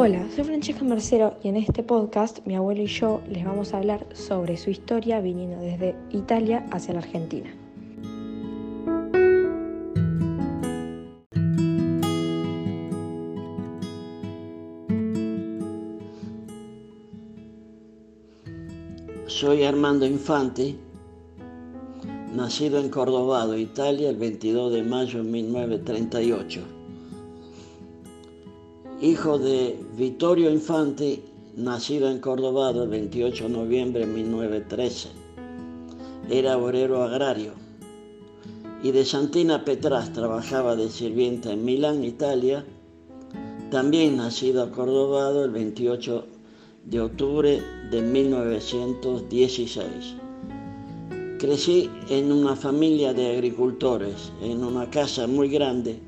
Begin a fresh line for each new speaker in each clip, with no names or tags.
Hola, soy Francesca Mercero y en este podcast mi abuelo y yo les vamos a hablar sobre su historia viniendo desde Italia hacia la Argentina.
Soy Armando Infante, nacido en Cordobado, Italia, el 22 de mayo de 1938. Hijo de Vittorio Infante, nacido en Cordobado el 28 de noviembre de 1913. Era obrero agrario. Y de Santina Petras trabajaba de sirvienta en Milán, Italia. También nacido en Cordobado el 28 de octubre de 1916. Crecí en una familia de agricultores, en una casa muy grande.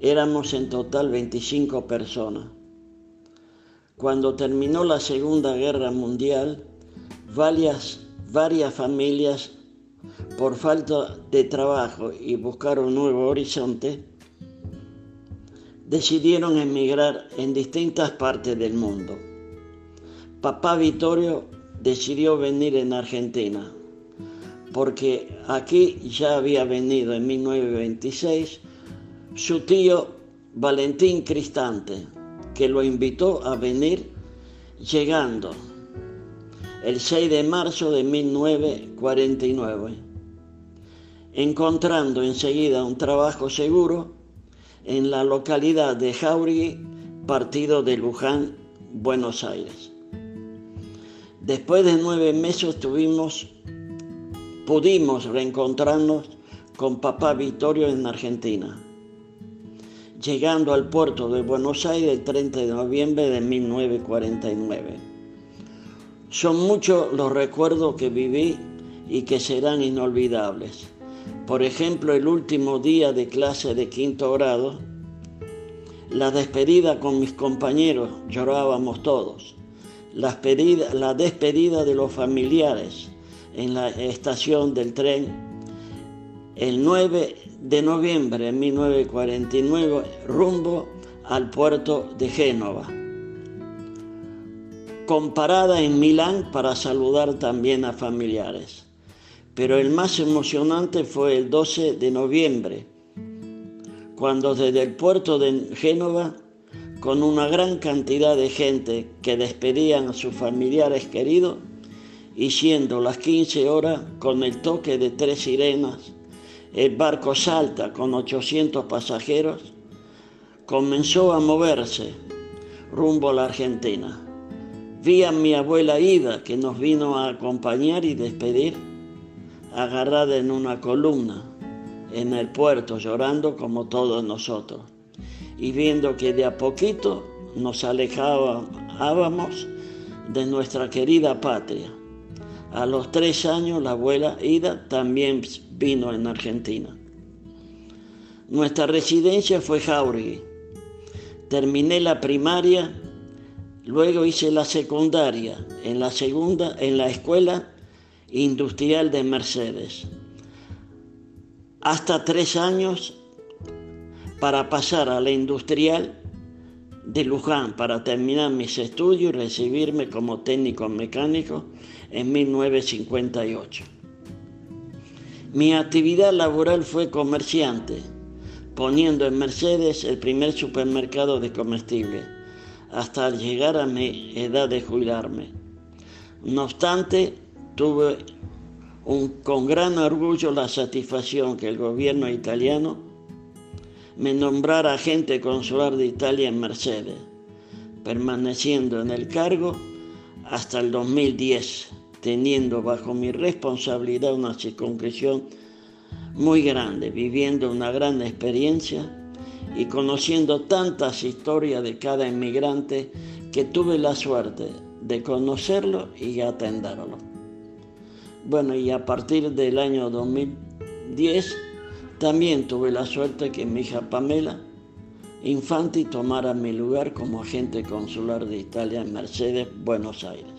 Éramos en total 25 personas. Cuando terminó la Segunda Guerra Mundial, varias, varias familias, por falta de trabajo y buscar un nuevo horizonte, decidieron emigrar en distintas partes del mundo. Papá Vittorio decidió venir en Argentina, porque aquí ya había venido en 1926 su tío Valentín Cristante, que lo invitó a venir llegando el 6 de marzo de 1949, encontrando enseguida un trabajo seguro en la localidad de Jauregui, partido de Luján, Buenos Aires. Después de nueve meses tuvimos, pudimos reencontrarnos con papá Vittorio en Argentina, llegando al puerto de Buenos Aires el 30 de noviembre de 1949. Son muchos los recuerdos que viví y que serán inolvidables. Por ejemplo, el último día de clase de quinto grado, la despedida con mis compañeros, llorábamos todos la despedida, de los familiares en la estación del tren el 9 de noviembre de 1949 rumbo al puerto de Génova. Comparada en Milán para saludar también a familiares. Pero el más emocionante fue el 12 de noviembre, cuando desde el puerto de Génova con una gran cantidad de gente que despedían a sus familiares queridos y siendo las 15 horas con el toque de tres sirenas, el barco Salta con 800 pasajeros comenzó a moverse rumbo a la Argentina. Vi a mi abuela Ida que nos vino a acompañar y despedir, agarrada en una columna en el puerto, llorando como todos nosotros y viendo que de a poquito nos alejábamos de nuestra querida patria. A los tres años la abuela Ida también vino en Argentina. Nuestra residencia fue Jauregui. Terminé la primaria, luego hice la secundaria en la segunda en la escuela industrial de Mercedes. Hasta tres años para pasar a la industrial de Luján para terminar mis estudios y recibirme como técnico mecánico en 1958. Mi actividad laboral fue comerciante, poniendo en Mercedes el primer supermercado de comestibles, hasta llegar a mi edad de jubilarme. No obstante, tuve con gran orgullo la satisfacción que el gobierno italiano me nombrara agente consular de Italia en Mercedes, permaneciendo en el cargo hasta el 2010, teniendo bajo mi responsabilidad una circunscripción muy grande, viviendo una gran experiencia y conociendo tantas historias de cada inmigrante que tuve la suerte de conocerlo y atenderlo. Bueno, y a partir del año 2010 también tuve la suerte que mi hija Pamela Infanti tomara mi lugar como agente consular de Italia en Mercedes, Buenos Aires.